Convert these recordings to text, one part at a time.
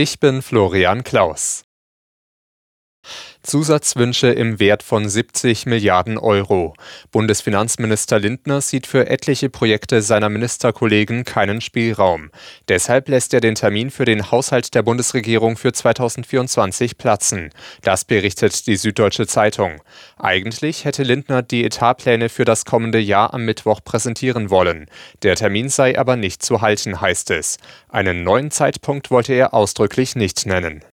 Ich bin Florian Klaus. Zusatzwünsche im Wert von 70 Milliarden Euro. Bundesfinanzminister Lindner sieht für etliche Projekte seiner Ministerkollegen keinen Spielraum. Deshalb lässt er den Termin für den Haushalt der Bundesregierung für 2024 platzen. Das berichtet die Süddeutsche Zeitung. Eigentlich hätte Lindner die Etatpläne für das kommende Jahr am Mittwoch präsentieren wollen. Der Termin sei aber nicht zu halten, heißt es. Einen neuen Zeitpunkt wollte er ausdrücklich nicht nennen.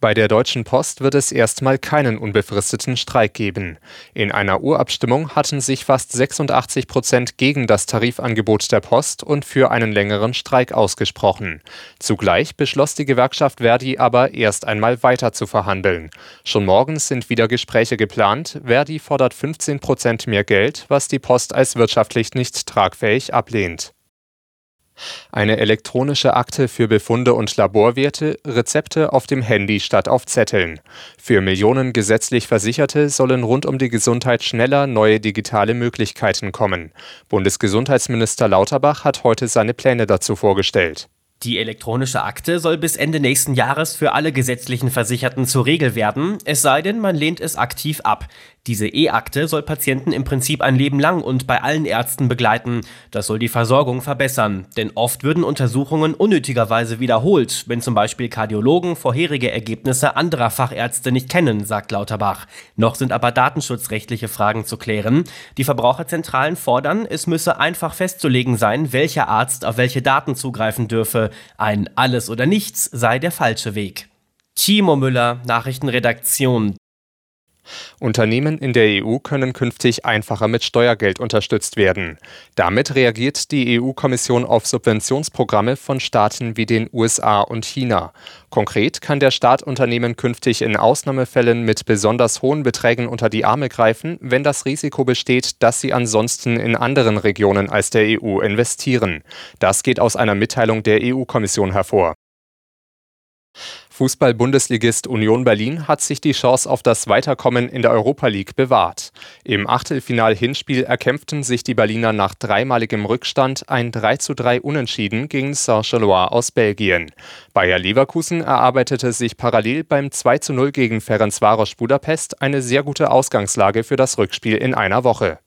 Bei der Deutschen Post wird es erstmal keinen unbefristeten Streik geben. In einer Urabstimmung hatten sich fast 86 Prozent gegen das Tarifangebot der Post und für einen längeren Streik ausgesprochen. Zugleich beschloss die Gewerkschaft Verdi aber erst einmal weiter zu verhandeln. Schon morgen sind wieder Gespräche geplant. Verdi fordert 15 Prozent mehr Geld, was die Post als wirtschaftlich nicht tragfähig ablehnt. Eine elektronische Akte für Befunde und Laborwerte, Rezepte auf dem Handy statt auf Zetteln. Für Millionen gesetzlich Versicherte sollen rund um die Gesundheit schneller neue digitale Möglichkeiten kommen. Bundesgesundheitsminister Lauterbach hat heute seine Pläne dazu vorgestellt. Die elektronische Akte soll bis Ende nächsten Jahres für alle gesetzlichen Versicherten zur Regel werden, es sei denn, man lehnt es aktiv ab. Diese E-Akte soll Patienten im Prinzip ein Leben lang und bei allen Ärzten begleiten. Das soll die Versorgung verbessern. Denn oft würden Untersuchungen unnötigerweise wiederholt, wenn zum Beispiel Kardiologen vorherige Ergebnisse anderer Fachärzte nicht kennen, sagt Lauterbach. Noch sind aber datenschutzrechtliche Fragen zu klären. Die Verbraucherzentralen fordern, es müsse einfach festzulegen sein, welcher Arzt auf welche Daten zugreifen dürfe. Ein Alles oder Nichts sei der falsche Weg. Timo Müller, Nachrichtenredaktion. Unternehmen in der EU können künftig einfacher mit Steuergeld unterstützt werden. Damit reagiert die EU-Kommission auf Subventionsprogramme von Staaten wie den USA und China. Konkret kann der Staat Unternehmen künftig in Ausnahmefällen mit besonders hohen Beträgen unter die Arme greifen, wenn das Risiko besteht, dass sie ansonsten in anderen Regionen als der EU investieren. Das geht aus einer Mitteilung der EU-Kommission hervor. Fußball-Bundesligist Union Berlin hat sich die Chance auf das Weiterkommen in der Europa League bewahrt. Im Achtelfinal-Hinspiel erkämpften sich die Berliner nach dreimaligem Rückstand ein 3:3 Unentschieden gegen Saint-Gilloise aus Belgien. Bayer Leverkusen erarbeitete sich parallel beim 2:0 gegen Ferencvaros Budapest eine sehr gute Ausgangslage für das Rückspiel in einer Woche.